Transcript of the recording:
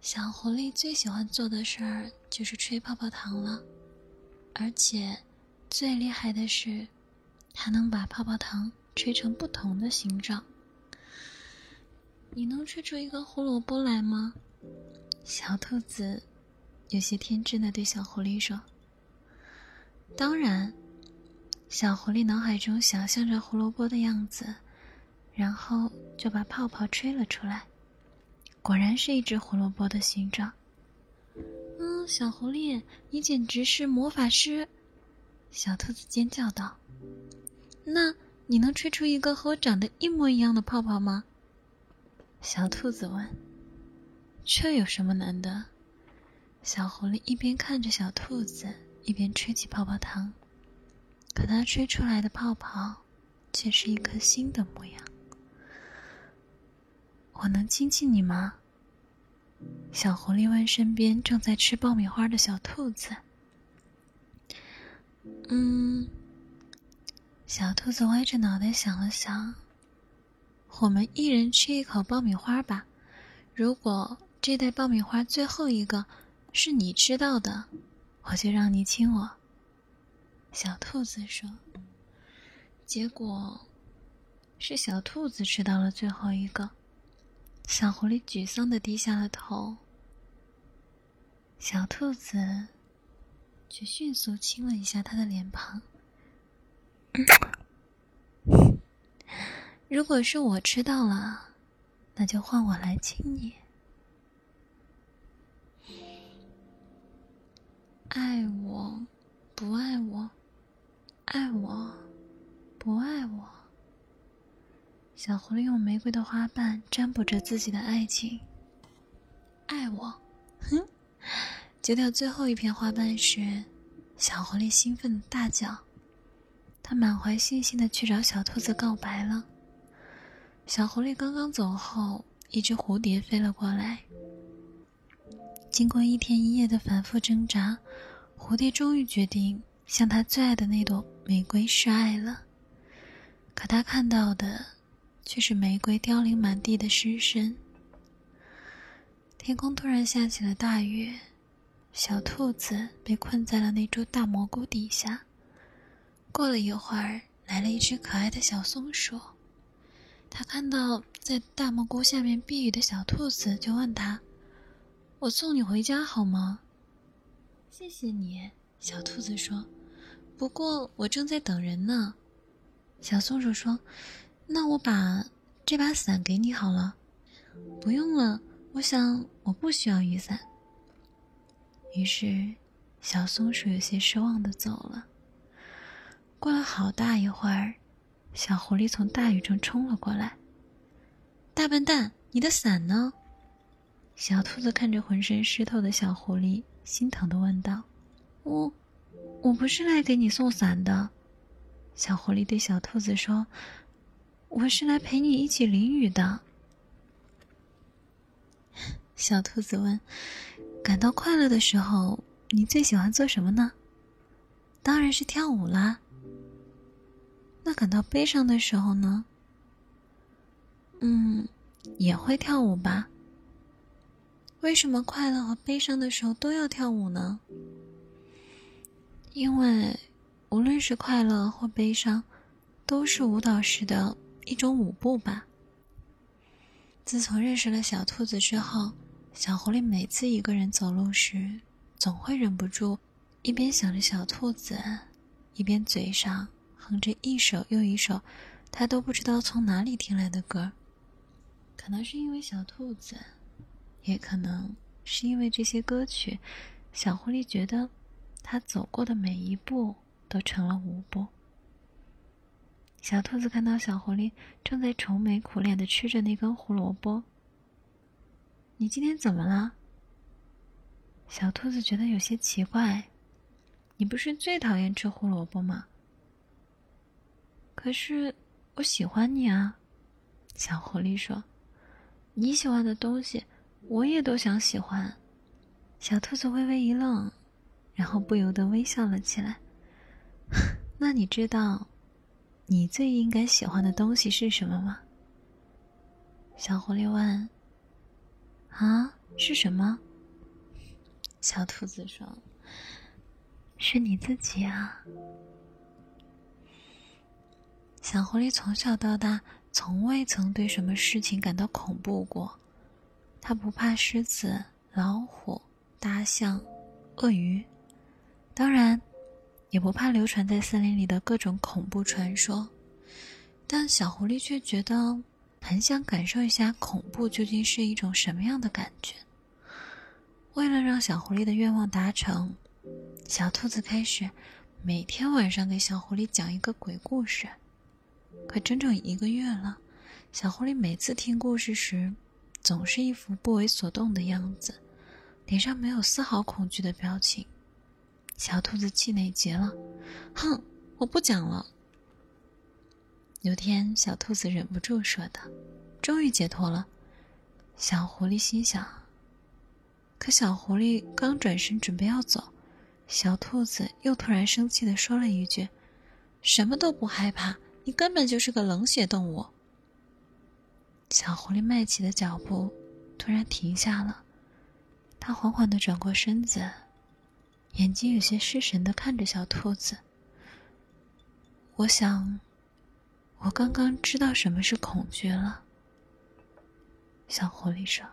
小狐狸最喜欢做的事儿就是吹泡泡糖了，而且最厉害的是，它能把泡泡糖吹成不同的形状。你能吹出一个胡萝卜来吗？小兔子有些天真的对小狐狸说：“当然。”小狐狸脑海中想象着胡萝卜的样子，然后就把泡泡吹了出来。果然是一只胡萝卜的形状。嗯，小狐狸，你简直是魔法师！小兔子尖叫道。那你能吹出一个和我长得一模一样的泡泡吗？小兔子问。这有什么难的？小狐狸一边看着小兔子，一边吹起泡泡糖。可它吹出来的泡泡，却是一颗新的模样。我能亲亲你吗？小狐狸问身边正在吃爆米花的小兔子。嗯，小兔子歪着脑袋想了想。我们一人吃一口爆米花吧。如果这袋爆米花最后一个是你吃到的，我就让你亲我。小兔子说。结果是小兔子吃到了最后一个。小狐狸沮丧的低下了头，小兔子却迅速亲了一下他的脸庞。如果是我吃到了，那就换我来亲你。爱我，不爱我，爱我，不爱我。小狐狸用玫瑰的花瓣占卜着自己的爱情。爱我，哼！揭掉最后一片花瓣时，小狐狸兴奋的大叫。他满怀信心的去找小兔子告白了。小狐狸刚刚走后，一只蝴蝶飞了过来。经过一天一夜的反复挣扎，蝴蝶终于决定向他最爱的那朵玫瑰示爱了。可他看到的。却是玫瑰凋零满地的尸身。天空突然下起了大雨，小兔子被困在了那株大蘑菇底下。过了一会儿，来了一只可爱的小松鼠。它看到在大蘑菇下面避雨的小兔子，就问他：“我送你回家好吗？”“谢谢你。”小兔子说。“不过我正在等人呢。”小松鼠说。那我把这把伞给你好了，不用了，我想我不需要雨伞。于是，小松鼠有些失望的走了。过了好大一会儿，小狐狸从大雨中冲了过来。大笨蛋，你的伞呢？小兔子看着浑身湿透的小狐狸，心疼的问道：“我，我不是来给你送伞的。”小狐狸对小兔子说。我是来陪你一起淋雨的。小兔子问：“感到快乐的时候，你最喜欢做什么呢？”“当然是跳舞啦。”“那感到悲伤的时候呢？”“嗯，也会跳舞吧。”“为什么快乐和悲伤的时候都要跳舞呢？”“因为无论是快乐或悲伤，都是舞蹈时的。”一种舞步吧。自从认识了小兔子之后，小狐狸每次一个人走路时，总会忍不住一边想着小兔子，一边嘴上哼着一首又一首他都不知道从哪里听来的歌。可能是因为小兔子，也可能是因为这些歌曲，小狐狸觉得他走过的每一步都成了舞步。小兔子看到小狐狸正在愁眉苦脸的吃着那根胡萝卜。你今天怎么了？小兔子觉得有些奇怪。你不是最讨厌吃胡萝卜吗？可是我喜欢你啊，小狐狸说。你喜欢的东西，我也都想喜欢。小兔子微微一愣，然后不由得微笑了起来。那你知道？你最应该喜欢的东西是什么吗？小狐狸问：“啊，是什么？”小兔子说：“是你自己啊。”小狐狸从小到大从未曾对什么事情感到恐怖过，它不怕狮子、老虎、大象、鳄鱼，当然，也不怕流传在森林里的各种恐怖传说。但小狐狸却觉得很想感受一下恐怖究竟是一种什么样的感觉。为了让小狐狸的愿望达成，小兔子开始每天晚上给小狐狸讲一个鬼故事。可整整一个月了，小狐狸每次听故事时，总是一副不为所动的样子，脸上没有丝毫恐惧的表情。小兔子气馁极了，哼，我不讲了。有天，小兔子忍不住说道：“终于解脱了。”小狐狸心想。可小狐狸刚转身准备要走，小兔子又突然生气的说了一句：“什么都不害怕，你根本就是个冷血动物。”小狐狸迈起的脚步突然停下了，它缓缓的转过身子，眼睛有些失神的看着小兔子。我想。我刚刚知道什么是恐惧了，小狐狸说。